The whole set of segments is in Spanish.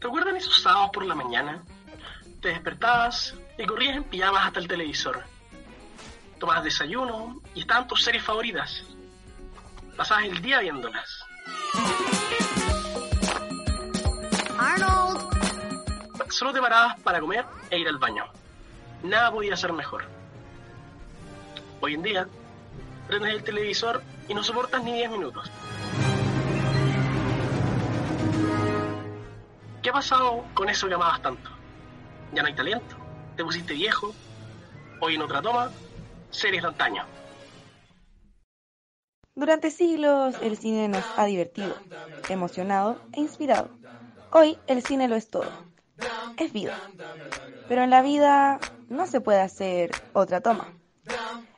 ¿Recuerdan esos sábados por la mañana? Te despertabas y corrías en pijamas hasta el televisor. Tomabas desayuno y estaban tus series favoritas. Pasabas el día viéndolas. Arnold. Solo te parabas para comer e ir al baño. Nada podía ser mejor. Hoy en día, prendes el televisor y no soportas ni 10 minutos. ¿Qué ha pasado con eso que amabas tanto? Ya no hay talento, te pusiste viejo, hoy en otra toma, series de antaño. Durante siglos el cine nos ha divertido, emocionado e inspirado. Hoy el cine lo es todo. Es vida. Pero en la vida no se puede hacer otra toma.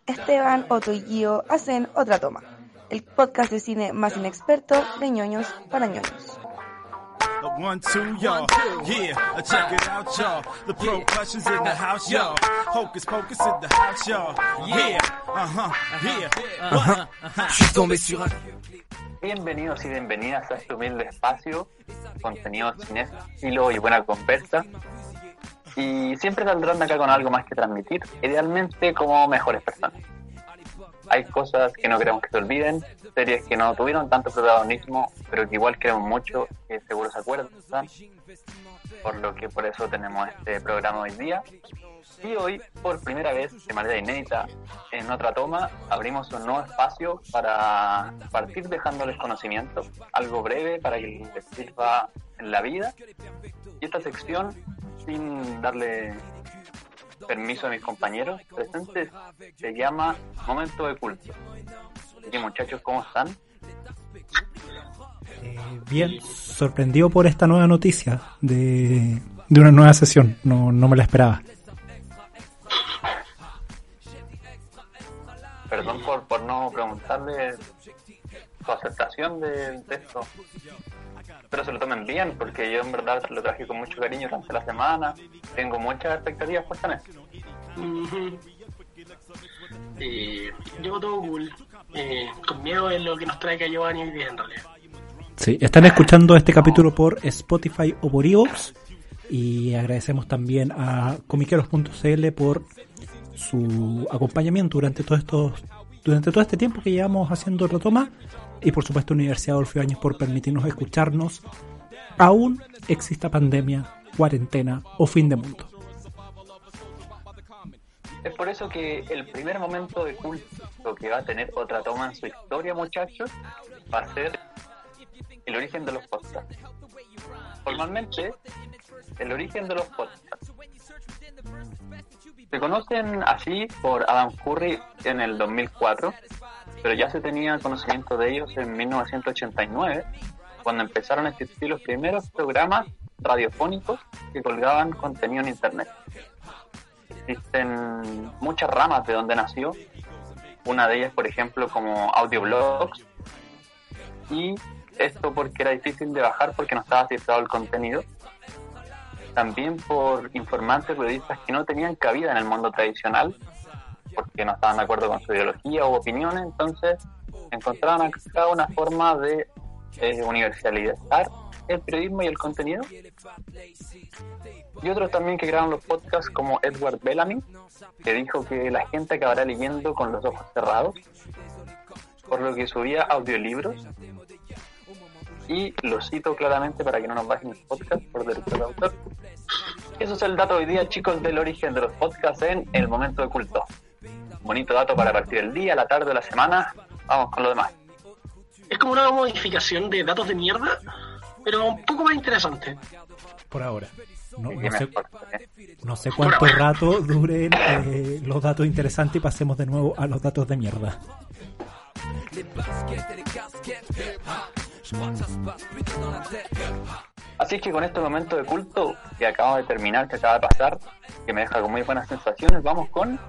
Esteban, Otto y Gio hacen otra toma. El podcast de cine más inexperto de ñoños para ñoños. The one, two, y'all. Yeah, check it out, y'all. The percussion's in the house, y'all. Hocus pocus in the house, y'all. Yeah, huh, yeah. Je suis tombé sur un. Bienvenidos y bienvenidas a este humilde espacio, contenido cinéfilo y buena conversa. Y siempre saldrán acá con algo más que transmitir, idealmente como mejores personas. Hay cosas que no queremos que se olviden, series que no tuvieron tanto protagonismo, pero que igual queremos mucho, que seguro se acuerdan. Por lo que por eso tenemos este programa hoy día. Y hoy, por primera vez, de manera inédita, en otra toma, abrimos un nuevo espacio para partir dejándoles conocimiento, algo breve para que les sirva en la vida. Y esta sección, sin darle permiso a mis compañeros presentes, se llama Momento de Culto. Así muchachos, ¿cómo están? Eh, bien, sorprendido por esta nueva noticia de, de una nueva sesión, no, no me la esperaba. Perdón por, por no preguntarle su aceptación del texto. Espero se lo tomen bien, porque yo en verdad lo traje con mucho cariño durante la semana. Tengo muchas expectativas puestas en esto. Eh, yo todo cool. Eh, con miedo es lo que nos trae Giovanni hoy día en realidad. Sí, están escuchando este capítulo por Spotify o por Evox y agradecemos también a comiqueros.cl por su acompañamiento durante todo estos durante todo este tiempo que llevamos haciendo retoma y por supuesto Universidad Adolfo Ibáñez por permitirnos escucharnos aún exista pandemia, cuarentena o fin de mundo. Es por eso que el primer momento de culto que va a tener otra toma en su historia, muchachos, va a ser el origen de los podcasts. Formalmente, el origen de los podcasts. Se conocen así por Adam Curry en el 2004, pero ya se tenía conocimiento de ellos en 1989, cuando empezaron a existir los primeros programas radiofónicos que colgaban contenido en Internet. Existen muchas ramas de donde nació, una de ellas, por ejemplo, como audioblogs, y esto porque era difícil de bajar porque no estaba cifrado el contenido. También por informantes periodistas que no tenían cabida en el mundo tradicional porque no estaban de acuerdo con su ideología u opiniones, entonces encontraban acá una forma de eh, universalizar el periodismo y el contenido. Y otros también que graban los podcasts como Edward Bellamy, que dijo que la gente acabará leyendo con los ojos cerrados, por lo que subía audiolibros. Y lo cito claramente para que no nos bajen el podcast por derecho de autor. Eso es el dato hoy día, chicos, del origen de los podcasts en el momento de culto. Bonito dato para partir el día, la tarde, la semana. Vamos con lo demás. Es como una modificación de datos de mierda, pero un poco más interesante. Por ahora. No, ¿Qué no sé, eh? no sé cuánto rato duren eh, los datos interesantes y pasemos de nuevo a los datos de mierda. Así es que con este momento de culto que acaba de terminar, que acaba de pasar, que me deja con muy buenas sensaciones, vamos con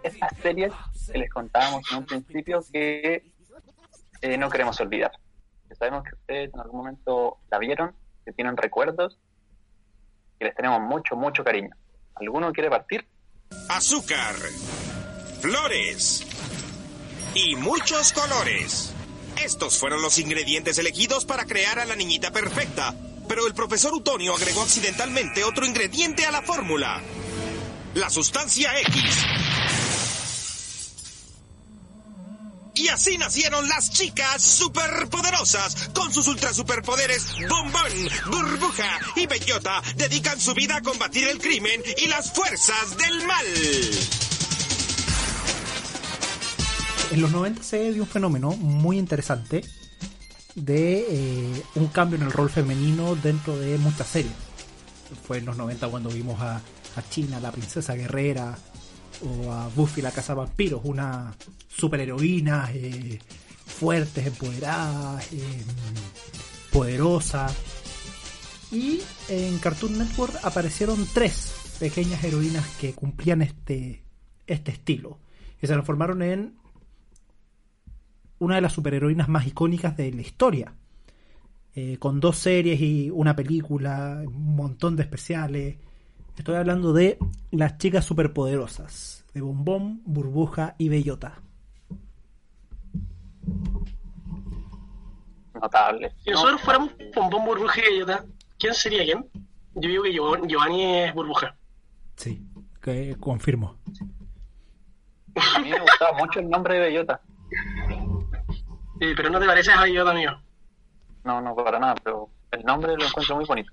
estas series que les contábamos en un principio que eh, no queremos olvidar. Que sabemos que ustedes en algún momento la vieron, que tienen recuerdos, y les tenemos mucho, mucho cariño. ¿Alguno quiere partir? azúcar, flores, y muchos colores. Estos fueron los ingredientes elegidos para crear a la niñita perfecta, pero el profesor Utonio agregó accidentalmente otro ingrediente a la fórmula. La sustancia X. Y así nacieron las chicas superpoderosas. Con sus ultra superpoderes, Bombón, Burbuja y Bellota dedican su vida a combatir el crimen y las fuerzas del mal. En los 90 se dio un fenómeno muy interesante de eh, un cambio en el rol femenino dentro de muchas series. Fue en los 90 cuando vimos a, a China, la princesa guerrera, o a Buffy la casa vampiros, una superheroína eh, fuertes, empoderadas, eh. Y en Cartoon Network aparecieron tres pequeñas heroínas que cumplían este, este estilo. Y se transformaron en una de las superheroínas más icónicas de la historia. Eh, con dos series y una película, un montón de especiales. Estoy hablando de las chicas superpoderosas, de Bombón, Burbuja y Bellota. Notable. Si nosotros fuéramos Bombón, Burbuja y Bellota, ¿quién sería quién? Yo digo que Giov- Giovanni es Burbuja. Sí, que confirmo. A mí me gustaba mucho el nombre de Bellota. Eh, pero no te pareces a Bellota, amigo. No, no para nada, pero el nombre lo encuentro muy bonito.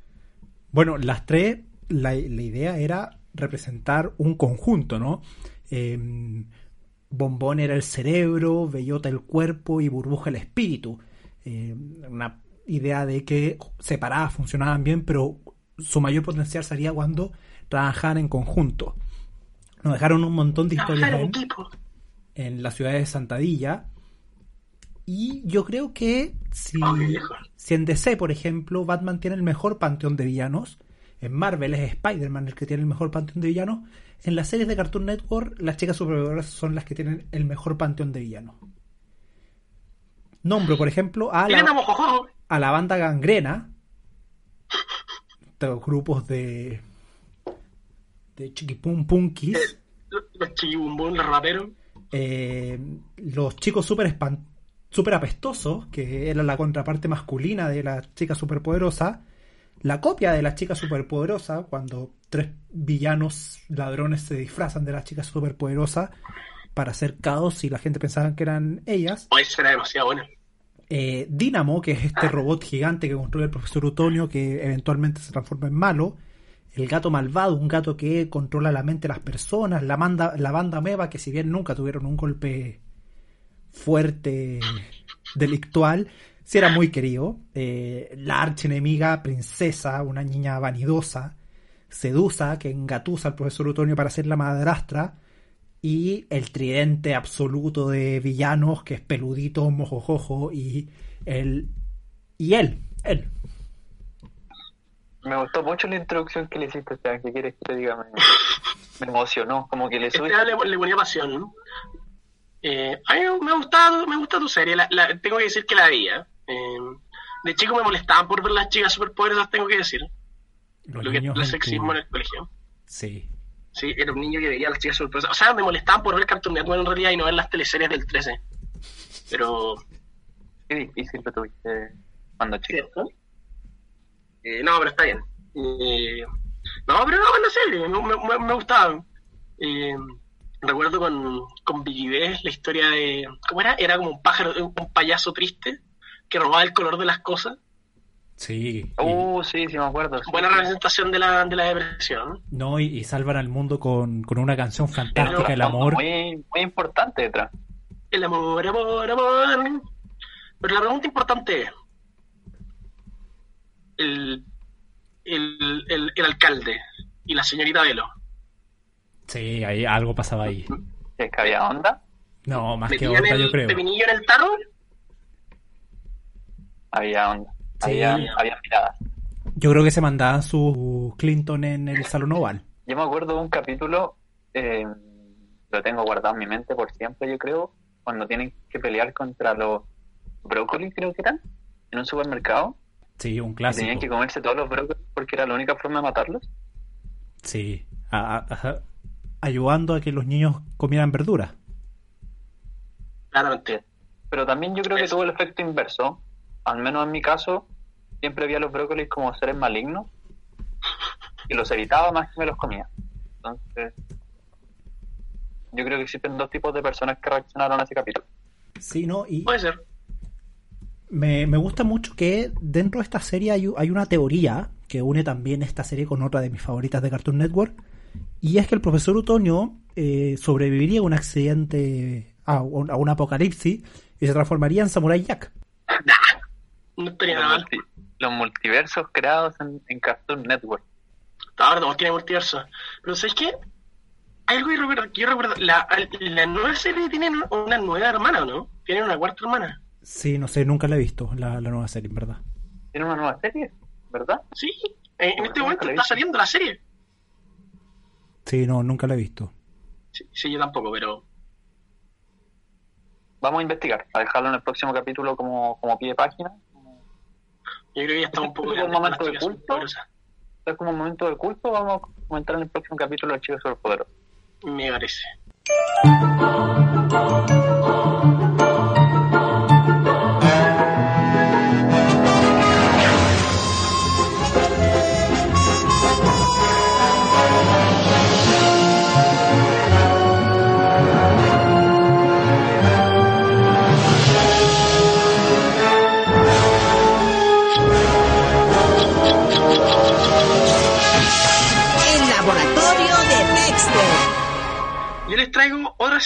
Bueno, las tres, la, la idea era representar un conjunto, ¿no? Eh, Bombón era el cerebro, Bellota el cuerpo y Burbuja el espíritu. Eh, una idea de que separadas funcionaban bien, pero su mayor potencial sería cuando trabajaban en conjunto. Nos dejaron un montón de historias en la ciudad de Santadilla. Y yo creo que si, si en DC, por ejemplo, Batman tiene el mejor panteón de villanos, en Marvel es Spider-Man el que tiene el mejor panteón de villanos, en las series de Cartoon Network las chicas superpoderosas son las que tienen el mejor panteón de villanos. Nombro, por ejemplo, a la, Mojojojo. a la banda Gangrena, estos grupos de de chiquipum punkis, Los chiquibumbón, los raperos. eh, los chicos super, super apestosos, que era la contraparte masculina de la chica superpoderosa, la copia de la chica superpoderosa, cuando tres villanos ladrones se disfrazan de la chica superpoderosa para hacer caos y la gente pensaba que eran ellas. Eso era demasiado bueno. Eh, Dynamo, que es este robot gigante que construye el profesor Utonio, que eventualmente se transforma en malo. El gato malvado, un gato que controla la mente de las personas. La, manda, la banda Meva, que si bien nunca tuvieron un golpe fuerte delictual, sí era muy querido. Eh, la archienemiga princesa, una niña vanidosa, sedusa, que engatusa al profesor Utonio para ser la madrastra y el tridente absoluto de villanos que es peludito, mojojojo y el y él, él. Me gustó mucho la introducción que le hiciste, Esteban. ¿Qué quieres que te diga? Me, me emocionó, como que le. Esteban le, le ponía pasión. ¿no? Eh, a mí me gusta, me gusta tu serie. La, la- tengo que decir que la veía. Eh, de chico me molestaban por ver las chicas superpoderosas, tengo que decir. Los Lo que niños el sexismo en el colegio. Sí. Sí, era un niño que veía a las chicas superpoderosas. O sea, me molestaban por ver Cartoon Network en realidad y no ver las teleseries del 13. Pero, Qué difícil lo tuviste cuando chico. ¿cierto? Eh, no, pero está bien. Eh, no, pero no, buena serie, me, me, me gustaba. Eh, recuerdo con, con Vicky B, la historia de. ¿Cómo era? Era como un pájaro, un payaso triste que robaba el color de las cosas. Sí. y- Uh, sí, sí me acuerdo. sí. Buena representación de la, de la depresión. no, y, y salvan al mundo con, con una canción fantástica, el amor. Muy, muy importante detrás. El amor, amor, amor. Pero la pregunta importante es: el, el, el, el alcalde y la señorita Velo, Sí, ahí algo pasaba ahí. Es que había onda, No, más que ¿metían otra, yo el creo. pepinillo en el tarro? Había onda. Sí. Había, había miradas. Yo creo que se mandaban su Clinton en el Salón Oval. Yo me acuerdo de un capítulo, eh, lo tengo guardado en mi mente por siempre, yo creo, cuando tienen que pelear contra los brócolis, creo que eran, en un supermercado. Sí, un clásico. tenían que comerse todos los brócolis porque era la única forma de matarlos. Sí. A- a- a- ayudando a que los niños comieran verduras. Claramente. Pero también yo creo que tuvo el efecto inverso. Al menos en mi caso, siempre vi a los brócolis como seres malignos y los evitaba más que me los comía. Entonces, yo creo que existen dos tipos de personas que reaccionaron a ese capítulo. Sí, ¿no? Y Puede ser. me, me gusta mucho que dentro de esta serie hay, hay una teoría que une también esta serie con otra de mis favoritas de Cartoon Network. Y es que el profesor Otoño eh, sobreviviría a un accidente, a un, a un apocalipsis, y se transformaría en Samurai Jack. No estaría Los, nada mal. multi- los multiversos creados en, en Cartoon Network. Ahora todos tienen multiverso. Pero ¿sabes qué? Algo que recuerdo, yo recuerdo. La, la nueva serie tiene una nueva hermana, ¿o no? Tiene una cuarta hermana. Sí, no sé, nunca la he visto, la, la nueva serie, en verdad. Tiene una nueva serie, ¿verdad? Sí. En, en este momento está saliendo la serie. Sí, no, nunca la he visto. Sí, sí, yo tampoco, pero. Vamos a investigar, a dejarlo en el próximo capítulo como, como pie de página. Yo creo que ya está un poco ¿Es un grande para momento de culto? Esto es como un momento de culto. Vamos a comentar en el próximo capítulo de Chicos Superpoderosos. Me parece.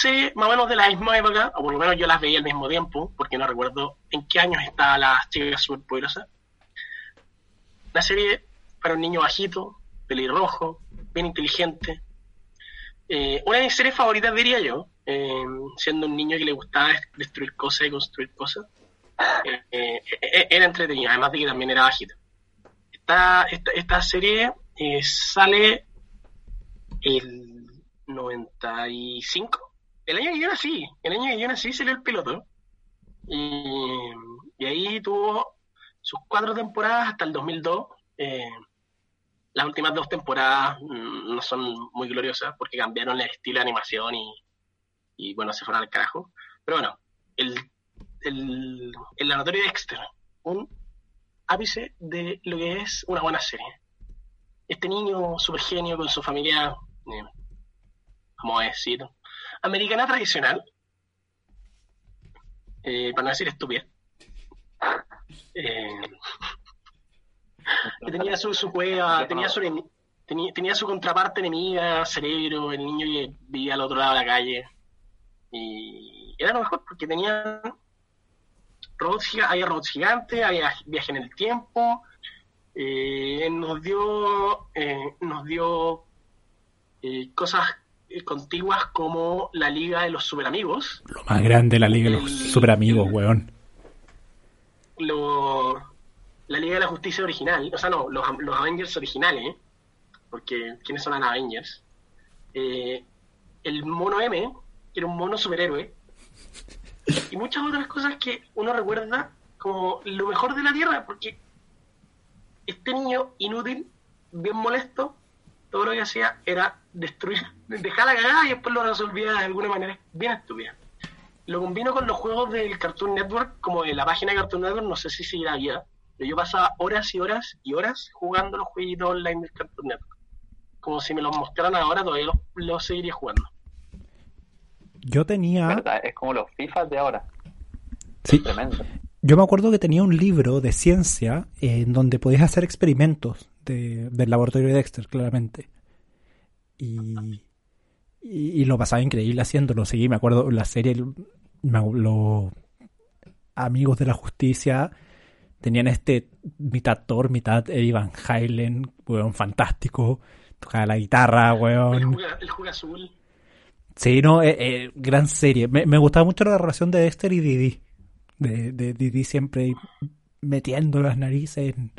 Serie más o menos de la misma época, o por lo menos yo las veía al mismo tiempo, porque no recuerdo en qué años está las chicas superpoderosas. Una serie para un niño bajito, pelirrojo, bien inteligente. Eh, una de mis series favoritas, diría yo, eh, siendo un niño que le gustaba des- destruir cosas y construir cosas. Eh, eh, eh, era entretenido, además de que también era bajito. Esta, esta, serie sale el 95. El año que yo nací, el año que yo nací salió el piloto. Y, ahí tuvo sus cuatro temporadas hasta el 2002. Eh, las últimas dos temporadas mm, no son muy gloriosas porque cambiaron el estilo de animación y, bueno, se fueron al carajo. Pero bueno, el, el, el laboratorio de Dexter, un ápice de lo que es una buena serie. Este niño super genio con su familia, eh, vamos decir, americana tradicional, eh, para no decir estúpida. Eh, que tenía su, su cueva, tenía su, tenía, tenía su contraparte enemiga, cerebro, el niño que vivía al otro lado de la calle. Y era lo mejor porque tenía robots, había robots gigantes, había viaje en el tiempo, eh, nos dio, eh, nos dio eh, cosas contiguas como la Liga de los Super Amigos, Lo más grande de la Liga de los El- Super Amigos, weón. lo, la Liga de la Justicia original, o sea, no, los, los Avengers originales, porque ¿quiénes son los Avengers? Eh, el mono M, que era un mono superhéroe, y muchas otras cosas que uno recuerda como lo mejor de la Tierra, porque este niño inútil, bien molesto, todo lo que hacía era destruir, dejar la cagada y después lo resolvía de alguna manera bien estúpida. Lo combino con los juegos del Cartoon Network, como de la página de Cartoon Network, no sé si seguirá vida, pero yo pasaba horas y horas y horas jugando los jueguitos online del Cartoon Network. Como si me los mostraran ahora, todavía los, los seguiría jugando. Yo tenía. ¿Verdad? Es como los FIFA de ahora. Sí, Tremendo. Yo me acuerdo que tenía un libro de ciencia en donde podías hacer experimentos de- del laboratorio de Dexter, claramente. Y, y, y lo pasaba increíble haciéndolo. Sí, me acuerdo la serie, me- los amigos de la justicia tenían este mitad Thor, mitad Eddie Van Halen, weón, fantástico. Tocaba la guitarra, El weón. juega, el juega azul. Sí, no, eh, eh, gran serie. Me, me gustaba mucho la relación de Dexter y Didi. De, de Didi siempre metiendo las narices en,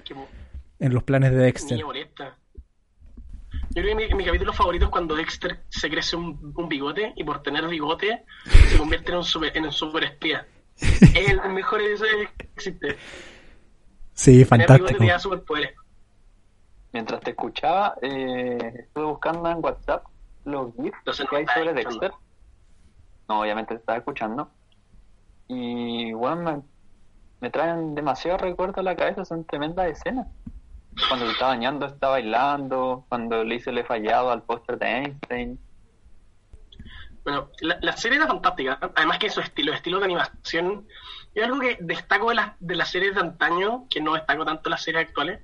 en los planes de Dexter. Yo creo que mi, mi capítulo favorito es cuando Dexter se crece un, un bigote y por tener bigote se convierte en un super, en un super espía. Es el mejor episodio que existe. Sí, Tener bigote fantástico. te da superpoderes. Mientras te escuchaba, eh, estuve buscando en WhatsApp los GIFs que hay sobre Dexter. No, obviamente te estaba escuchando. Y bueno, me, traen demasiado recuerdo a la cabeza, son tremendas escenas. Cuando se está bañando, está bailando, cuando le hice le fallado al póster de Einstein. Bueno, la, la serie era fantástica. Además que su estilo, estilo de animación, es algo que destaco de, las de las series de antaño, que no destaco tanto las series actuales,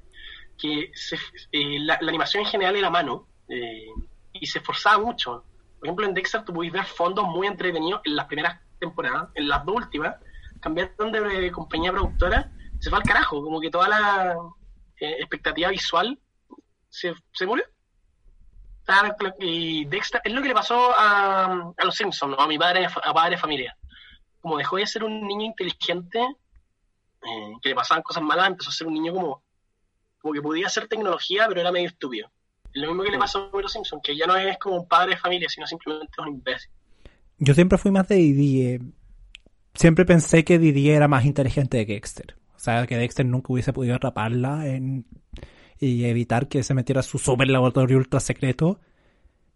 que se- eh, la, animación en general era a mano eh, y se esforzaba mucho. Por ejemplo, en Dexter tú podéis ver fondos muy entretenidos en las primeras temporadas, en las dos últimas, cambiaron de compañía productora, se fue al carajo, como que toda la eh, expectativa visual se, se murió. Y Dexter, es lo que le pasó a, a los Simpsons, ¿no? a mi padre, a padre de familia. Como dejó de ser un niño inteligente, eh, que le pasaban cosas malas, empezó a ser un niño como, como que podía hacer tecnología, pero era medio estúpido. Es lo mismo que le pasó a los Simpsons, que ya no es como un padre de familia, sino simplemente un imbécil. Yo siempre fui más de Didier. Siempre pensé que Didier era más inteligente que Dexter. O sea, que Dexter nunca hubiese podido atraparla en... y evitar que se metiera a su super laboratorio ultra secreto.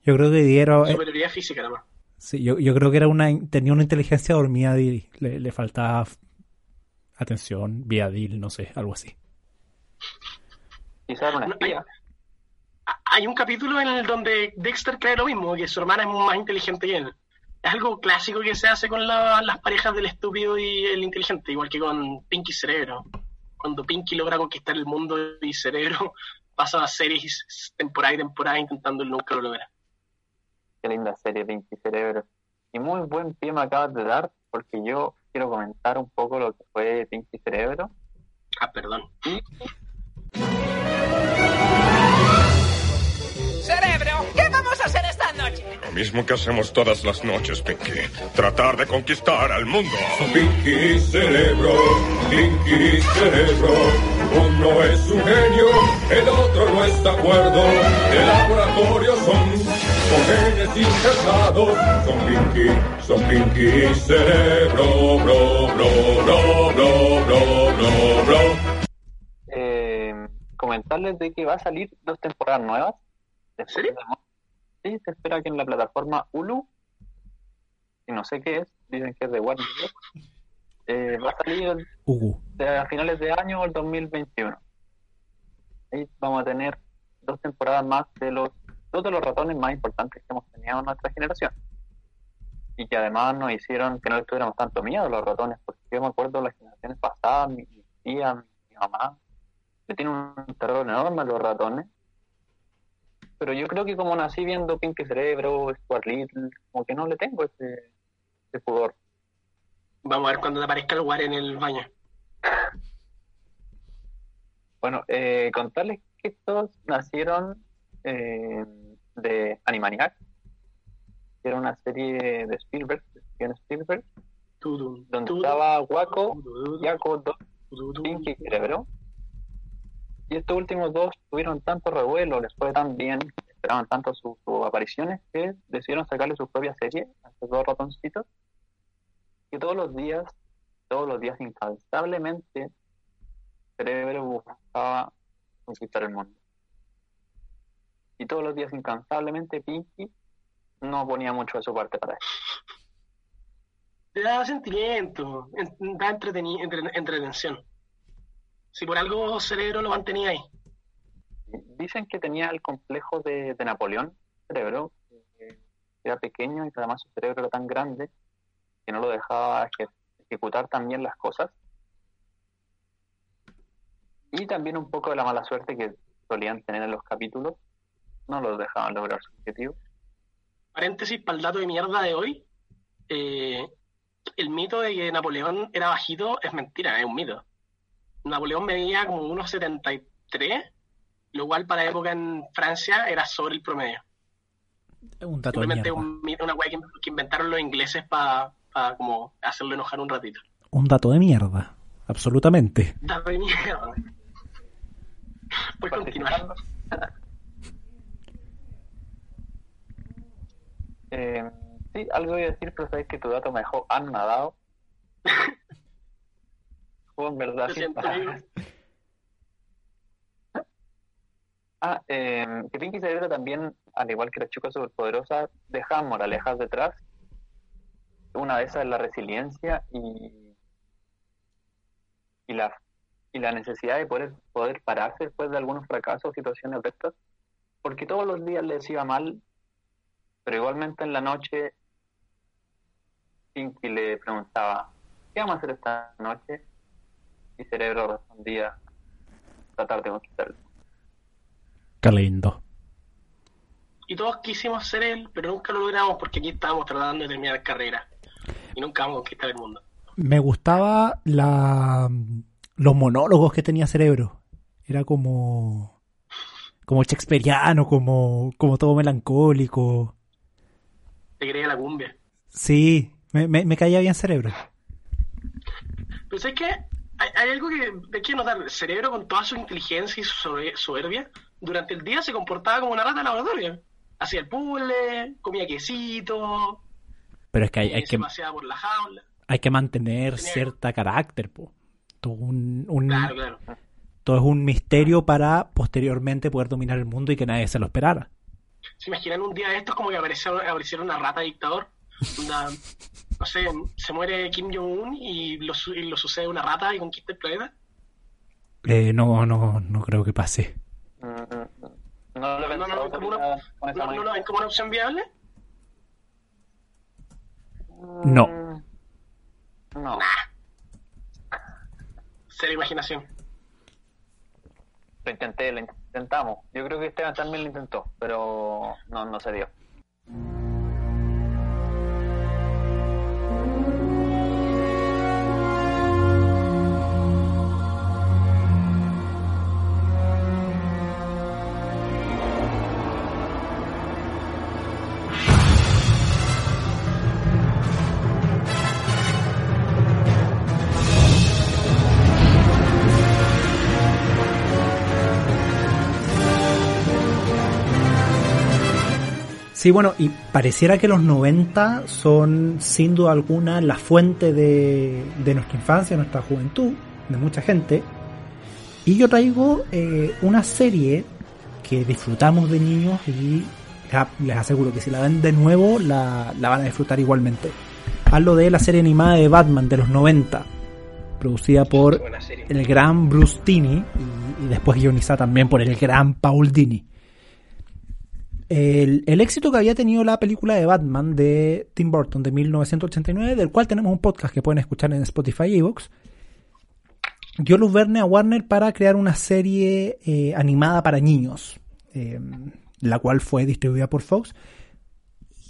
Yo creo que Didier era... eh, Superioridad física, nada más. sí, yo, yo creo que era una tenía una inteligencia dormida a Didi. Le, le faltaba atención, viadil, no sé, algo así. Quizás era una No, espía. Ah, Hay un capítulo en el donde Dexter cree lo mismo, que su hermana es más inteligente que él. Es algo clásico que se hace con la- las parejas del estúpido y el inteligente, igual que con Pinky Cerebro. Cuando Pinky logra conquistar el mundo y Cerebro pasa a series temporada y temporada intentando nunca lo logra. Qué linda serie, Pinky Cerebro. Y muy buen pie me acabas de dar, porque yo quiero comentar un poco lo que fue Pinky Cerebro. Ah, perdón. Cerebro, noche? Lo mismo que hacemos todas las noches, Pinky. Tratar de conquistar al mundo. Pinky Cerebro, Pinky Cerebro. Uno es un genio, el otro no está de acuerdo. De laboratorio son, son genes injertados. Son Pinky, son Pinky Cerebro, bro, bro, bro, bro, bro, bro, bro. Eh, comentarles de que va a salir dos temporadas nuevas. ¿En serio? Sí, se espera que en la plataforma Hulu, y no sé qué es, dicen que es de Warner Bros. Eh, va a salir de- a finales de año o el 2021. Ahí vamos a tener dos temporadas más de los dos de los ratones más importantes que hemos tenido en nuestra generación. Y que además nos hicieron que no les tuviéramos tanto miedo a los ratones, porque yo me acuerdo de las generaciones pasadas, mi, mi tía, mi, mi mamá, le tienen un terror enorme a los ratones. Pero yo creo que como nací viendo Pinky Cerebro, Stuart Little, como que no le tengo ese, ese pudor. Vamos a ver cuando te aparezca el lugar en el baño. Bueno, eh, contarles que estos nacieron eh, de Animaniacs, que era una serie de Spielberg, de Steven Spielberg, donde estaba Waco, Yaco. Pinky Cerebro. Y estos últimos dos tuvieron tanto revuelo, les fue tan bien, esperaban tanto sus sus apariciones, que decidieron sacarle su propia serie a estos dos ratoncitos, que todos los días, todos los días incansablemente, Cerebro buscaba conquistar el mundo. Y todos los días incansablemente Pinky no ponía mucho de su parte para eso. Te da sentimiento, en- da entretención. Si por algo cerebro lo mantenía ahí. Dicen que tenía el complejo de, de Napoleón, cerebro, que era pequeño y que además su cerebro era tan grande que no lo dejaba eje- ejecutar tan bien las cosas. Y también un poco de la mala suerte que solían tener en los capítulos, no los dejaban lograr su objetivo. Paréntesis para el dato de mierda de hoy. eh, el mito de que Napoleón era bajito es mentira, es un mito. Napoleón medía como 1,73, lo cual para la época en Francia era sobre el promedio. Un dato de Simplemente mierda. un una weá que, que inventaron los ingleses para como hacerlo enojar un ratito. Un dato de mierda. Absolutamente. Dato de mierda. Puedes continuar. Eh, sí, algo iba a decir, pero sabes que tu dato me dejó anonadado. En verdad palabras. Ah, eh, que Pinky Cerebro también, al igual que las chicas superpoderosas, dejaban moralejas detrás. una de esas es la resiliencia y, y la y la necesidad de poder poder pararse después de algunos fracasos o situaciones de estas, porque todos los días les iba mal, pero igualmente en la noche Pinky le preguntaba, ¿qué vamos a hacer esta noche? Y Cerebro respondía, tratar de conquistarlo. Qué lindo. Y todos quisimos ser él, pero nunca lo logramos porque aquí estábamos tratando de terminar carrera. Y nunca vamos a conquistar el mundo. Me gustaba la los monólogos que tenía Cerebro. Era como como shakespeariano, como como todo melancólico. Te creía la cumbia. Sí, me, me, me caía bien Cerebro. Pero ¿sabes qué? Hay, hay algo que hay que notar. El cerebro, con toda su inteligencia y su sobe- soberbia, durante el día se comportaba como una rata de laboratorio. Hacía el puzzle, comía quesito, Pero es que hay, eh, hay que paseaba por la jaula. hay que mantener Tenía- cierta carácter, po. Todo un, un- Claro, claro. todo es un misterio para posteriormente poder dominar el mundo y que nadie se lo esperara. ¿Se imaginan un día de estos como que apareciera, apareciera una rata dictador? Una, no sé, se muere Kim Jong-un y lo, y lo sucede una rata y conquista el planeta. Eh, no, no, no creo que pase. No lo como una, con esa no, no, manera. no, ¿ven como una opción viable? No. Mm, No. Cero imaginación. Lo intenté, lo intentamos. Yo creo que Esteban también lo intentó, pero no, no se dio. Sí, bueno, y pareciera que los 90 son sin duda alguna la fuente de, de nuestra infancia, nuestra juventud, de mucha gente. Y yo traigo eh, una serie que disfrutamos de niños y les aseguro que si la ven de nuevo la, la van a disfrutar igualmente. Hablo de la serie animada de Batman de los 90, producida por el gran Bruce Tinney y, y después guionizada también por el gran Paul Dini. El, éxito que había tenido la película de Batman de Tim Burton de 1989, del cual tenemos un podcast que pueden escuchar en Spotify y Evox, dio luz verde a Warner para crear una serie eh, animada para niños, eh, la cual fue distribuida por Fox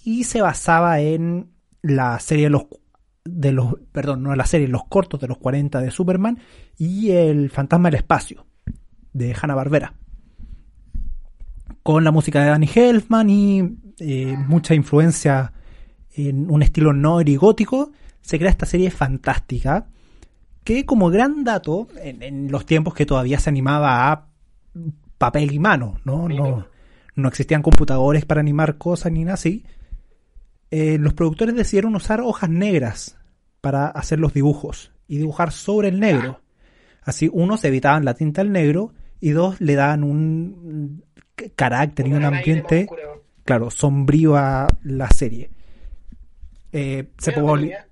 y se basaba en la serie de los de los perdón no la serie los cortos de los 40 de Superman y el fantasma del espacio de Hanna Barbera con la música de Danny Elfman y eh, mucha influencia en un estilo noir y gótico se crea esta serie fantástica que como gran dato en, en los tiempos que todavía se animaba a papel y mano no no no existían computadores para animar cosas ni nada así eh, los productores decidieron usar hojas negras para hacer los dibujos y dibujar sobre el negro. Así, uno, se evitaban la tinta al negro y dos, le daban un carácter y un ambiente, claro, sombrío a la serie. Eh, se Mira, no popul- tenía-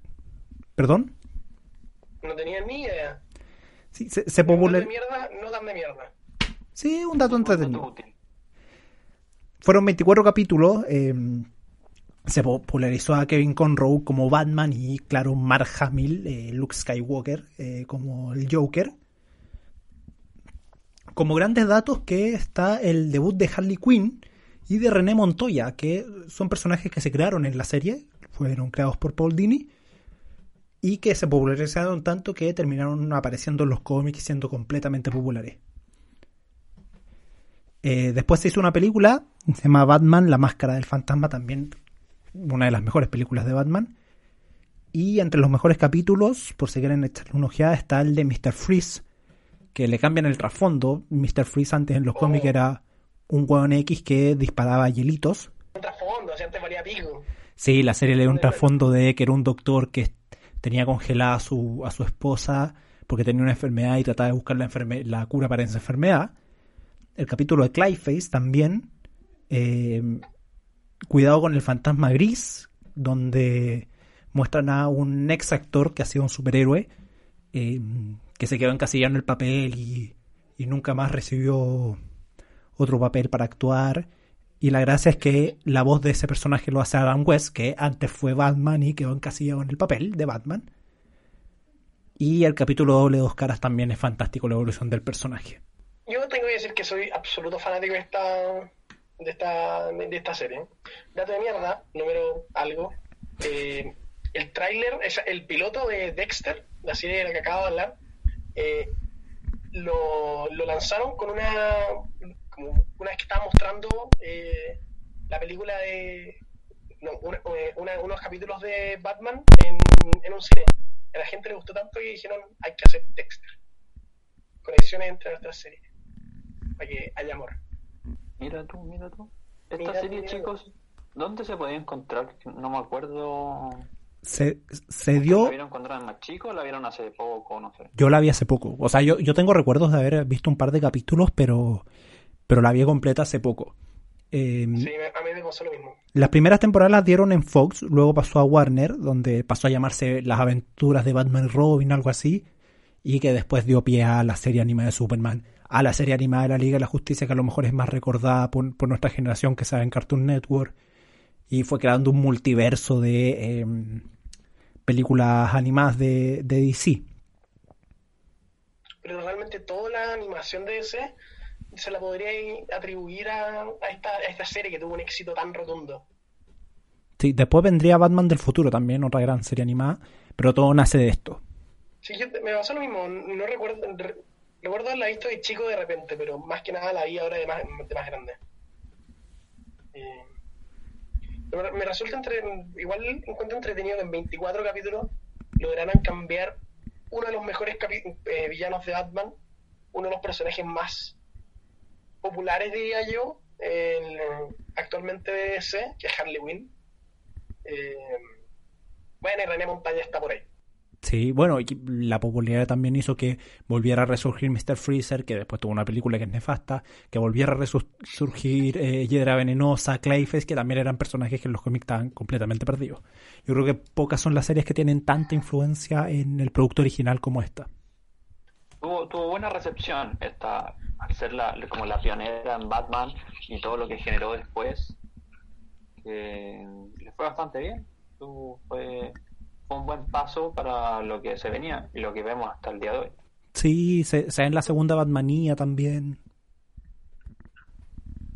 ¿Perdón? No tenía ni idea. Sí, se, se popularizó. mierda, no tan de mierda. Sí, un dato entretenido. Fueron 24 capítulos. eh, se popularizó a Kevin Conroe como Batman y, claro, Mark Hamill, eh, Luke Skywalker, eh, como el Joker. Como grandes datos que está el debut de Harley Quinn y de René Montoya, que son personajes que se crearon en la serie, fueron creados por Paul Dini y que se popularizaron tanto que terminaron apareciendo en los cómics y siendo completamente populares. Eh, después se hizo una película, se llama Batman, La Máscara del Fantasma, también una de las mejores películas de Batman. Y entre los mejores capítulos, por si quieren echarle una ojeada, está el de Mr. Freeze, que le cambian el trasfondo. Mr. Freeze antes en los cómics era un hueón X que disparaba hielitos. Un trasfondo, si antes valía pico. Sí, la serie le dio un trasfondo de que era un doctor que tenía congelada a su, a su esposa porque tenía una enfermedad y trataba de buscar la, enferme- la cura para esa enfermedad. El capítulo de Clayface también. eh, cuidado con el fantasma gris, donde muestran a un ex actor que ha sido un superhéroe, eh, que se quedó encasillado en el papel y, y nunca más recibió otro papel para actuar. Y la gracia es que la voz de ese personaje lo hace Adam West, que antes fue Batman y quedó encasillado en el papel de Batman. Y el capítulo doble de dos caras también es fantástico la evolución del personaje. Yo tengo que decir que soy absoluto fanático de esta de esta, de esta serie. Dato de mierda, número algo. Eh, el tráiler, el piloto de Dexter, la serie de la que acabo de hablar, eh, lo, lo, lanzaron con una como una vez que estaba mostrando eh, la película de no, unos capítulos de Batman en, en un cine. A la gente le gustó tanto y dijeron hay que hacer Dexter. Conexiones entre nuestras series. Para que haya amor. Mira tú, mira tú. Esta serie, chicos, ¿dónde se podía encontrar? No me acuerdo. Se, se dio. ¿La vieron cuando eran más chicos o la vieron hace poco? No sé. Yo la vi hace poco. O sea, yo, yo tengo recuerdos de haber visto un par de capítulos, pero, pero la vi completa hace poco. Eh, sí, a mí me pasó lo mismo. Las primeras temporadas las dieron en Fox, luego pasó a Warner, donde pasó a llamarse Las aventuras de Batman y Robin, algo así, y que después dio pie a la serie animada de Superman a la serie animada de la Liga de la Justicia, que a lo mejor es más recordada por, nuestra generación que sabe en Cartoon Network, y fue creando un multiverso de em, películas animadas de, DC. Pero realmente toda la animación de DC se la podría atribuir a, esta, a esta serie que tuvo un éxito tan rotundo. Sí, después vendría Batman del futuro también, otra gran serie animada, pero todo nace de esto. Sí, me pasó lo mismo, no recuerdo, Recuerdo haberla visto de chico de repente, pero más que nada la vi ahora de más, de más grande. Eh, me resulta entre, igual encuentro entretenido que en 24 capítulos lograran cambiar uno de los mejores eh, villanos de Batman, uno de los personajes más populares, diría yo, actualmente de DC, que es Harley Quinn. Eh, bueno, y René Montaña está por ahí. Sí, bueno, la popularidad también hizo que volviera a resurgir Mr. Freezer, que después tuvo una película que es nefasta, que volviera a resurgir eh, Hiedra Venenosa, Clayface, que también eran personajes que en los cómics estaban completamente perdidos. Yo creo que pocas son las series que tienen tanta influencia en el producto original como esta. Tuvo, buena recepción esta, al ser la, como la pionera en Batman y todo lo que generó después. Que le fue bastante bien. Tuvo, fue un buen paso para lo que se venía y lo que vemos hasta el día de hoy. Sí, se, se en la segunda Batmanía también.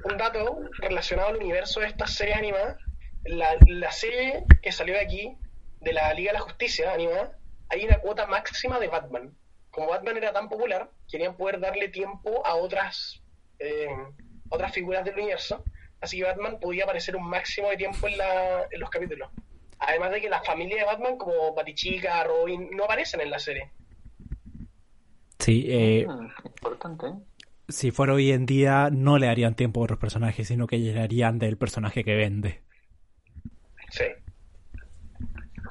Un dato relacionado al universo de estas series animadas, la, la serie que salió de aquí, de la Liga de la Justicia animada, hay una cuota máxima de Batman. Como Batman era tan popular, querían poder darle tiempo a otras, eh, otras figuras del universo, así que Batman podía aparecer un máximo de tiempo en, la, en los capítulos. Además de que las familias de Batman, como Batichica, Robin, no aparecen en la serie. Sí, eh, ah, importante. Si fuera hoy en día, no le darían tiempo a otros personajes, sino que llenarían del personaje que vende. Sí.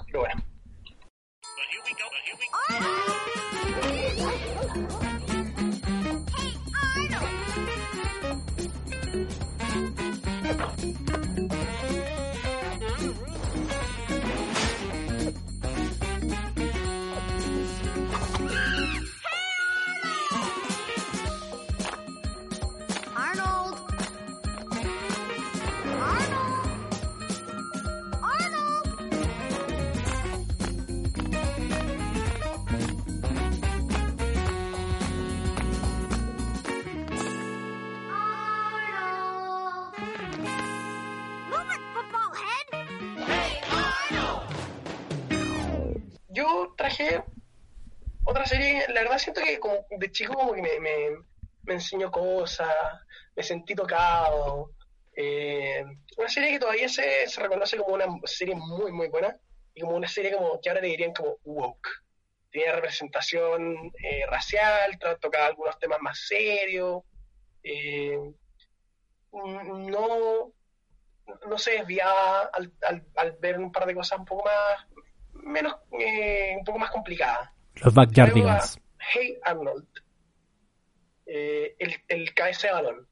Pero bueno. Otra serie, la verdad siento que como de chico como que me, me, enseñó cosas, me sentí tocado. Eh, una serie que todavía se, se reconoce como una serie muy, muy buena y como una serie como que ahora le dirían como woke. Tenía representación eh, racial, tocaba algunos temas más serios. Eh, no, no se desviaba al, al, ver un par de cosas un poco más menos eh, un poco más complicada. Los Backyardigans. Hey Arnold. Eh, el, el cabeza de balón.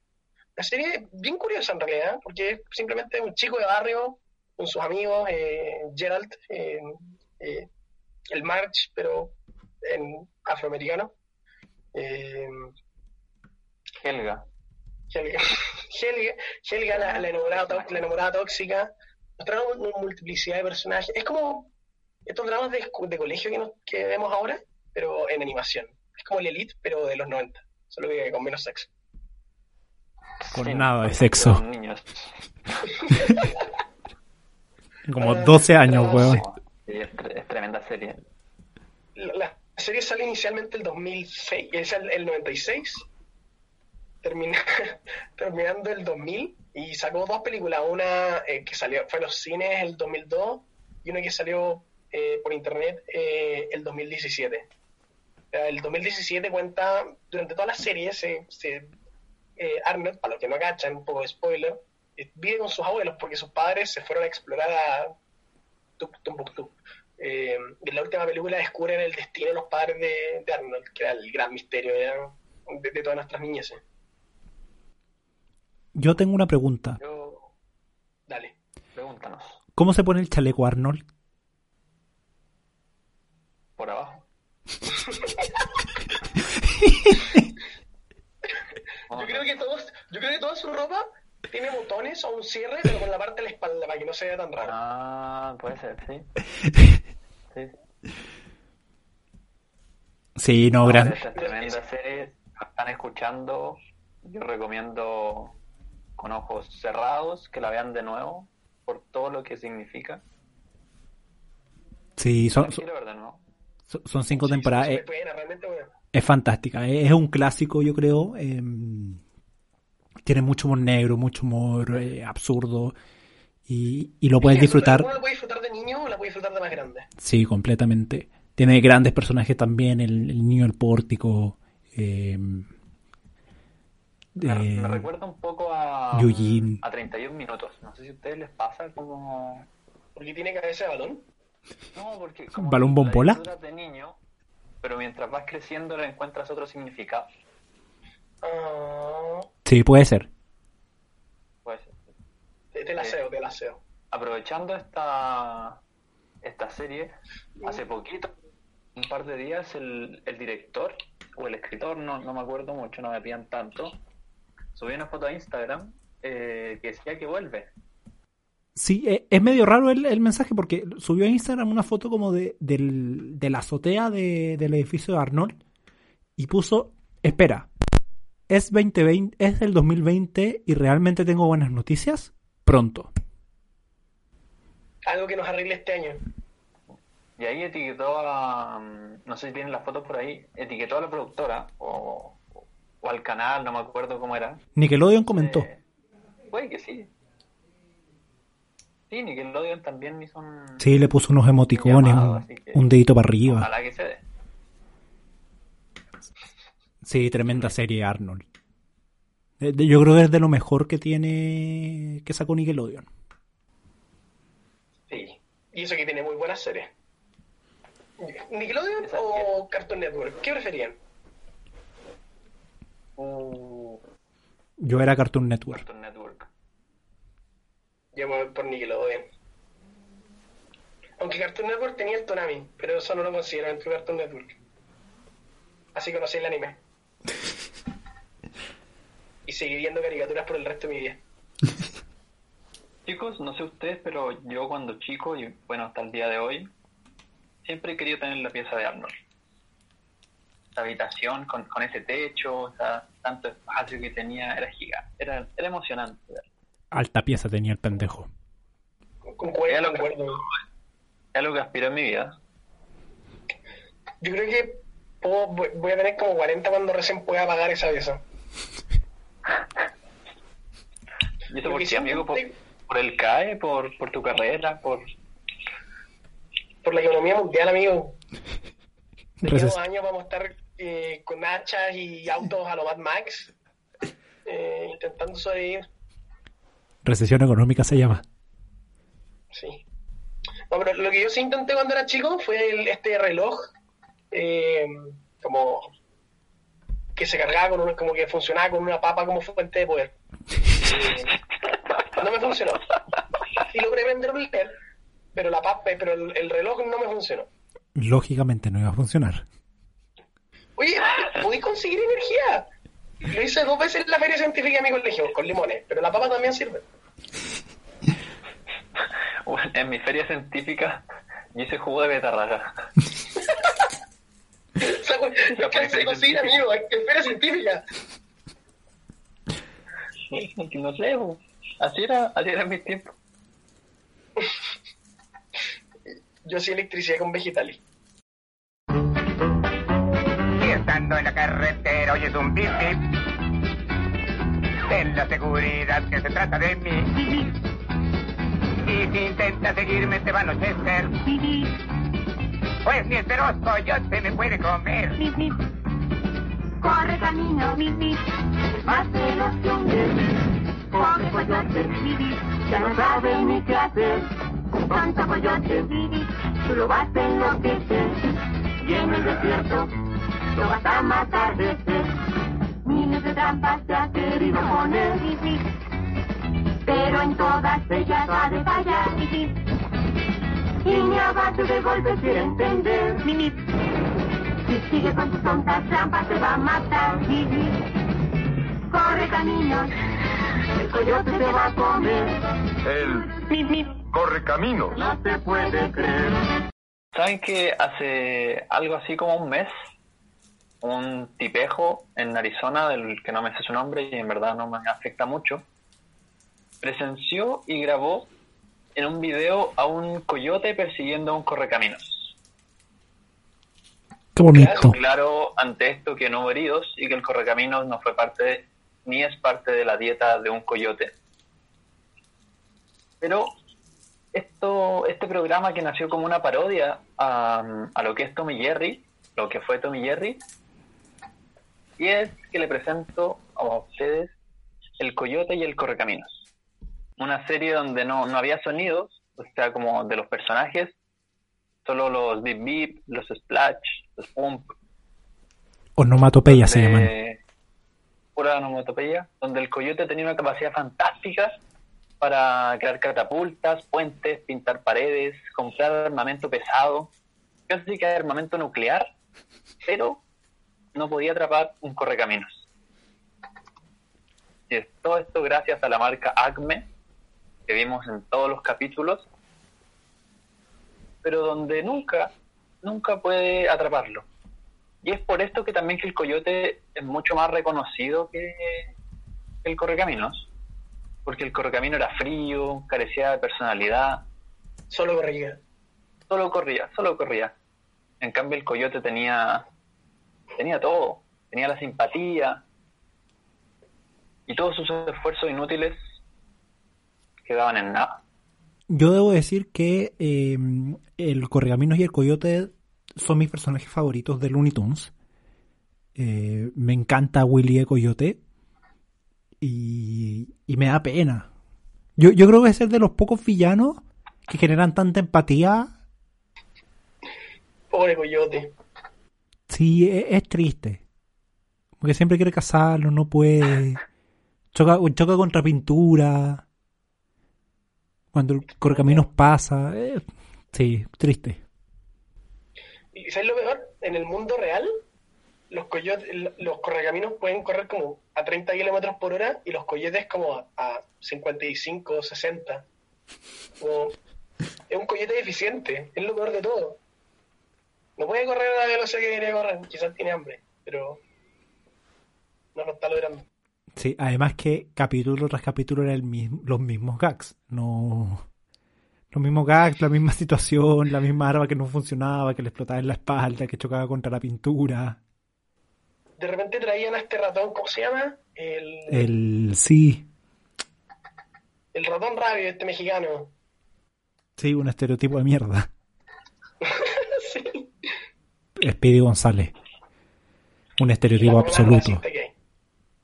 La serie bien curiosa en realidad, porque es simplemente un chico de barrio, con sus amigos, eh, Gerald, eh, eh, el March, pero en afroamericano. Eh, Helga. Helga, Helga, Helga, la, la enamorada, la enamorada tóxica. Mostraron una multiplicidad de personajes. Es como estos dramas de, de colegio que, nos- que vemos ahora, pero en animación. Es como el Elite, pero de los 90. Solo que con menos sexo. Con Sí, nada de con sexo. niños. Como 12 años, weón. es, tre- es tremenda serie. La, la serie sale inicialmente el 2006, es el, el 96, termina, terminando el 2000, y sacó dos películas, una eh, que salió, fue a los cines el 2002, y una que salió eh, por internet eh, el 2017. O sea, El 2017 cuenta, durante toda la serie, se, se- eh, Arnold, para los que no cachan, un poco de spoiler, eh, vive con sus abuelos porque sus padres se fueron a explorar a. Eh, en la última película descubren el destino de los padres de, de Arnold, que era el gran misterio de, de todas nuestras niñeces. Yo tengo una pregunta. Yo, Dale. pregúntanos, ¿Cómo se pone el chaleco Arnold? Por abajo. Yo creo que todos, yo creo que toda su ropa tiene botones o un cierre, pero con la parte de la espalda para que no se vea tan raro. Ah, puede ser, sí. sí. Sí, no, gran... La están escuchando, yo recomiendo con ojos cerrados que la vean de nuevo por todo lo que significa. Sí, son, son, quiero ver de nuevo. Son cinco Sí, temporadas. sí, Eh, es buena, realmente buena. Es fantástica. Es es un clásico, yo creo. eh, tiene mucho humor negro, mucho humor eh, absurdo. Y, y lo puedes Es disfrutar. La puede disfrutar de niño o la puede disfrutar de más grande. Sí, completamente. Tiene grandes personajes también. El, el niño del pórtico. eh, Me, eh, me recuerda un poco a, Eugene. a 31 minutos. No sé si a ustedes les pasa como... Porque tiene cabeza de balón. No, porque como ¿Balón bombola? la disfrutas de niño, pero mientras vas creciendo le encuentras otro significado. Ah, sí, puede ser. Pues te, te la seo, te la seo. aprovechando esta esta serie, hace poquito, un par de días, el, el director o el escritor, no, no me acuerdo mucho, no me pidan tanto, subió una foto a Instagram eh, que decía que vuelve. Sí, eh, es medio raro el, el mensaje porque subió a Instagram una foto como de, del- de la azotea de- del edificio de Arnold y puso, espera, ¿es, 2020, ¿es del 2020 y realmente tengo buenas noticias? Pronto. Algo que nos arregle este año. Y ahí etiquetó a, mm, no sé si tienen las fotos por ahí, etiquetó a la productora o, o al canal, no me acuerdo cómo era. Nickelodeon comentó. Eh, puede que sí. Sí, Nickelodeon también hizo un... Sí, le puso unos emoticones, llamado, un, así que- un dedito para arriba. Ojalá que se dé. Sí, tremenda serie Arnold. Eh, de- Yo creo que es de lo mejor que tiene, que sacó Nickelodeon. Sí. Y eso que tiene muy buenas series. ¿Nickelodeon o Cartoon Network? ¿Qué preferían? Uh, Yo era Cartoon Network. Cartoon Network. Yo me voy por Nickelodeon. Aunque Cartoon Network tenía el Tonami, pero eso no lo considero dentro de Cartoon Network. Así conocí el anime. y seguí viendo caricaturas por el resto de mi vida. Chicos, no sé ustedes, pero yo cuando chico, y bueno, hasta el día de hoy, siempre he querido tener la pieza de Arnold. La habitación con, con ese techo, o sea, tanto espacio que tenía, era gigante, era, era emocionante. Alta pieza tenía el pendejo. Concuerdo, Es lo que-. Es algo que aspiro en mi vida. Yo creo que puedo- voy a tener como 40 cuando recién pueda pagar esa pieza. ¿Y eso Lo por qué, amigo? ¿Por, por el CAE? ¿Por, ¿Por tu carrera? ¿Por Por la economía mundial, amigo. De dos años vamos a estar eh, con hachas y autos a lo Mad Max, eh, intentando sobrevivir. Recesión económica se llama. Sí. No, pero lo que yo sí intenté cuando era chico fue el- este reloj, eh, como que se cargaba con una, como que funcionaba con una papa como fuente de poder. Eh, no me funcionó. y logré prender un LED, pero, la, pa- pero el, el reloj no me funcionó. Lógicamente no iba a funcionar. Oye, ¿podí conseguir energía? Lo hice dos veces en la feria científica de mi colegio, con limones, pero la papa también sirve. Bueno, En mi feria científica yo hice jugo de betarraga. La ¿Qué se cocina, amigo? En feria científica. No sé, así era, así era en mis tiempos. Yo hacía electricidad con vegetales. Estando en la carretera oyes un bip bip. Ten la seguridad que se trata de mí. Y si intentas seguirme te va a anochecer. Pues mi feroz coyote me puede comer. Corre camino, más veloz que un. Pobre coyote, ya no sabe ni qué hacer. Tonto coyote, tú lo vas a enloquecer. Y en el desierto lo vas a matar de sed. Miles de trampas te ha querido poner. Pero en todas ellas va de fallar. Y ni a base de golpes quiere entender. Si sigue con tus tontas trampas te va a matar. Corre caminos, el coyote te va a comer. El corre camino. No se puede creer. ¿Saben que hace algo así como un mes, un tipejo en Arizona, del que no me sé su nombre y en verdad no me afecta mucho, presenció y grabó en un video a un coyote persiguiendo a un correcaminos? Qué bonito. Claro, claro ante esto que no hubo heridos y que el correcaminos no fue parte ni es parte de la dieta de un coyote. Pero esto, este programa que nació como una parodia a, a lo que es Tommy Jerry, lo que fue Tommy Jerry, y es que le presento a ustedes El Coyote y el Correcaminos. Una serie donde no, no había sonidos, o sea, como de los personajes, solo los beep beep, los splash, los pump, Onomatopeya se llaman. pura onomatopeya, donde el coyote tenía una capacidad fantástica para crear catapultas, puentes, pintar paredes, comprar armamento pesado, casi que armamento nuclear, pero no podía atrapar un correcaminos. Y todo esto gracias a la marca Acme, que vimos en todos los capítulos, pero donde nunca, nunca puede atraparlo. Y es por esto que también que el coyote es mucho más reconocido que el correcaminos. Porque el correcamino era frío, carecía de personalidad. Solo corría. Solo corría, solo corría. En cambio el coyote tenía tenía todo, tenía la simpatía y todos sus esfuerzos inútiles quedaban en nada. Yo debo decir que eh, el Correcaminos y el Coyote son mis personajes favoritos de Looney Tunes. Eh, me encanta Willy el Coyote. Y, y me da pena. Yo, yo creo que es el de los pocos villanos que generan tanta empatía. Pobre coyote. Sí, es, es triste. Porque siempre quiere cazarlo, no puede. Choca, choca contra pintura. Cuando el correcaminos pasa. eh, sí, triste. ¿Y sabes lo mejor? En el mundo real, los coyotes, los correcaminos pueden correr como a 30 kilómetros por hora y los coyotes como a, a 55 o 60. Como- es un coyote eficiente, es lo peor de todo. No puede correr a la velocidad que debería correr, quizás tiene hambre, pero no lo está logrando. Sí, además que capítulo tras capítulo eran mismo, los mismos gags. No. Los mismos gags, la misma situación, la misma arma que no funcionaba, que le explotaba en la espalda, que chocaba contra la pintura. De repente traían a este ratón, ¿cómo se llama? El, El. Sí, el ratón rabio, este mexicano. sí, un estereotipo de mierda. sí. Speedy González. Un estereotipo absoluto.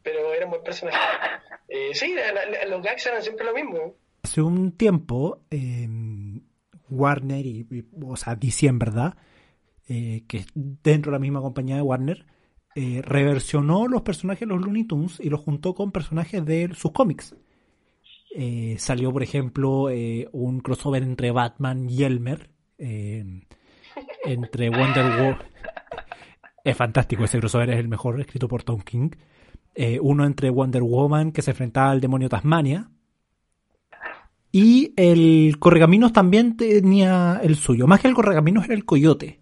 Pero era un buen personaje. Eh, sí, la- la- los gags eran siempre lo mismo. Hace un tiempo, eh, Warner, y, y- o sea, DC en verdad, eh, que es dentro de la misma compañía de Warner, eh, reversionó los personajes de los Looney Tunes y los juntó con personajes de sus cómics. Eh, salió, por ejemplo, eh, un crossover entre Batman y Elmer. Eh, entre Wonder Woman. Es fantástico, ese crossover es el mejor escrito por Tom King. Eh, uno entre Wonder Woman que se enfrentaba al demonio Tasmania. Y el Correcaminos también tenía el suyo. Más que el Correcaminos era el Coyote.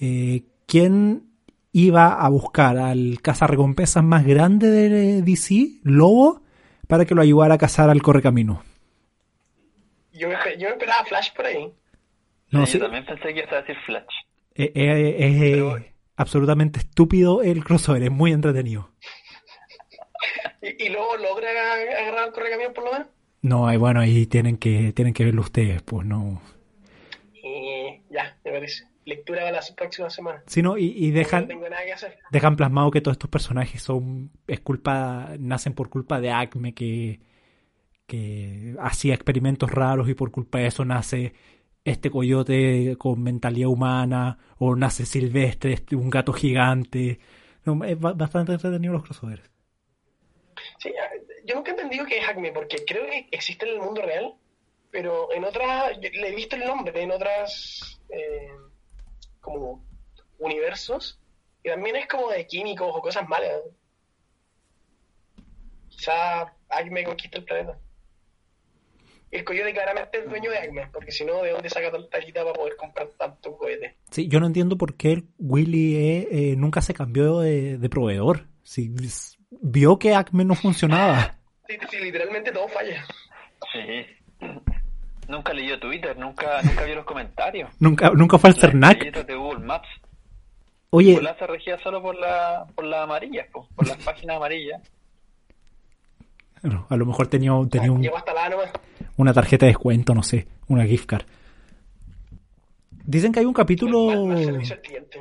Eh, quien iba a buscar al cazarrecompensas más grande de DC, Lobo, para que lo ayudara a cazar al Correcamino. Yo yo esperaba Flash por ahí. No, Sí, sí, yo también pensé que ibas a decir Flash. eh, eh, es eh, absolutamente estúpido el crossover, es muy entretenido. Y, y luego logra agarrar el correcaminos por lo menos. No, bueno, ahí tienen que, tienen que verlo ustedes, pues no. Y ya, me parece. Lectura para la próxima semana. Sí, no, y, y No dejan, tengo nada que hacer. dejan plasmado que todos estos personajes son es culpa nacen por culpa de Acme que que hacía experimentos raros y por culpa de eso nace este coyote con mentalidad humana o nace silvestre este, un gato gigante es ba- bastante entretenido los crossovers Sí, yo nunca he entendido qué es Acme, porque creo que existe en el mundo real, pero en otras, le he visto el nombre en otras eh, como universos, y también es como de químicos o cosas malas. Quizá Acme conquista el planeta. El coyote claramente es dueño de Acme, porque si no, ¿de dónde saca tanta guita para poder comprar tanto cohete? sí yo no entiendo por qué el Willy E, eh, nunca se cambió de, de proveedor si vio que Acme no funcionaba Sí, sí, literalmente todo falla. Sí. Nunca leyó Twitter, nunca, nunca vio los comentarios. nunca nunca fue al Cernac de Google Maps. oye Google se regía solo por la, por las amarillas, po, por las páginas amarillas. a lo mejor tenía, tenía un, Llegó hasta la nomás. Una tarjeta de descuento, no sé, una gift card. Dicen que hay un capítulo. Mal.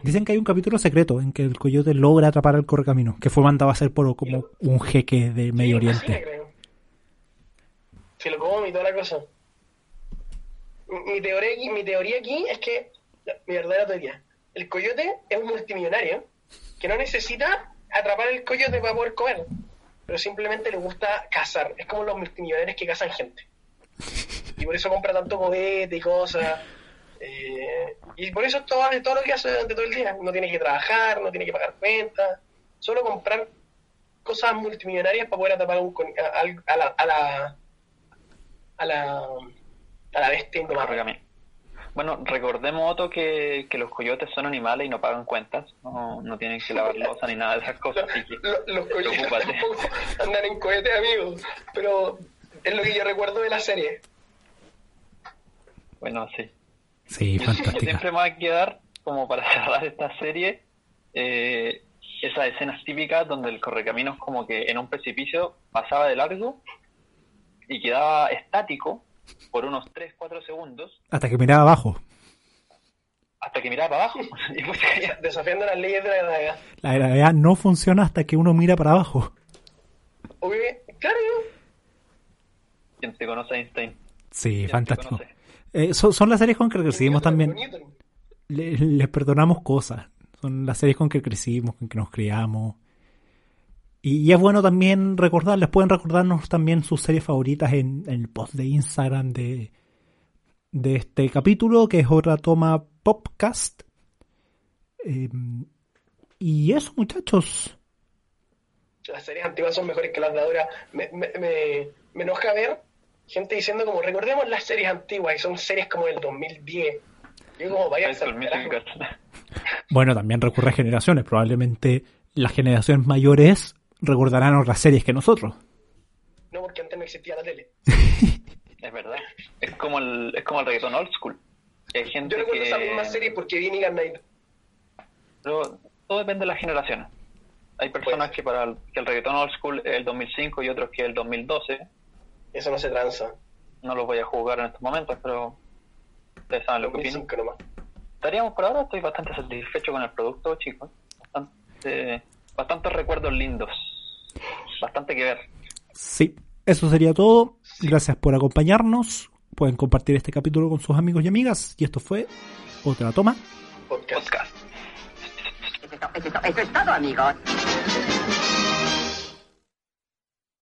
Dicen que hay un capítulo secreto en que el coyote logra atrapar al correcamino, que fue mandado a hacer por como un jeque de Medio Sí, Oriente. Se lo come y toda la cosa. Mi, mi teoría aquí, mi teoría aquí es que, mi verdadera teoría, el coyote es un multimillonario que no necesita atrapar el coyote para poder comer, pero simplemente le gusta cazar. Es como los multimillonarios que cazan gente. Y por eso compra tanto cohete y cosas. Eh, y por eso todo, hace todo lo que hace durante todo el día. No tiene que trabajar, no tiene que pagar cuentas, solo comprar cosas multimillonarias para poder atrapar a, un, a, a la, a la a la a la bestia indomable. Bueno, recordemos, Otto, que, que los coyotes son animales y no pagan cuentas. No, no tienen que lavar losa ni nada de esas cosas. Así que Lo- los coyotes tampoco andan en cohete, amigos, pero es lo que yo recuerdo de la serie. Bueno, sí. Sí, fantástica. siempre me va a quedar, como para cerrar esta serie, eh, esas escenas típicas donde el correcaminos como que en un precipicio pasaba de largo y quedaba estático por unos 3-4 segundos Hasta que miraba abajo. hasta que miraba para abajo. y pues. Desafiando las leyes de la gravedad. La gravedad no funciona hasta que uno mira para abajo. Obvio- claro, ¿Quién te conoce a Einstein? Sí, ¿Quién te fantástico. Eh, son, son las series con que crecimos también. Le- les perdonamos cosas. Son las series con que crecimos, con que nos criamos. Y, y es bueno también recordarles, pueden recordarnos también sus series favoritas en, en el post de Instagram de, de este capítulo, que es otra toma podcast. Eh, y eso, muchachos. Las series antiguas son mejores que las de ahora. Me, me, me, me enoja ver gente diciendo como recordemos las series antiguas y son series como del 2010. Yo como vaya. Bueno, también recurre a generaciones. Probablemente las generaciones mayores recordarán otras series que nosotros. No, porque antes no existía la tele. Es verdad. Es como el, es como el reggaetón old school. Hay gente Yo recuerdo que... esa misma serie porque vi Night. Pero todo depende de las generaciones. Hay personas que para el, que el reggaetón old school es el 2005 y otros que el 2012. Eso no se tranza. No los voy a jugar en estos momentos, pero ustedes saben lo que opino. 2005 nomás. Estaríamos por ahora, estoy bastante satisfecho con el producto, chicos. Bastante, bastantes recuerdos lindos. Bastante que ver. Sí, eso sería todo. Gracias por acompañarnos. Pueden compartir este capítulo con sus amigos y amigas. Y esto fue otra toma. Podcast. Podcast. Eso es todo, amigos.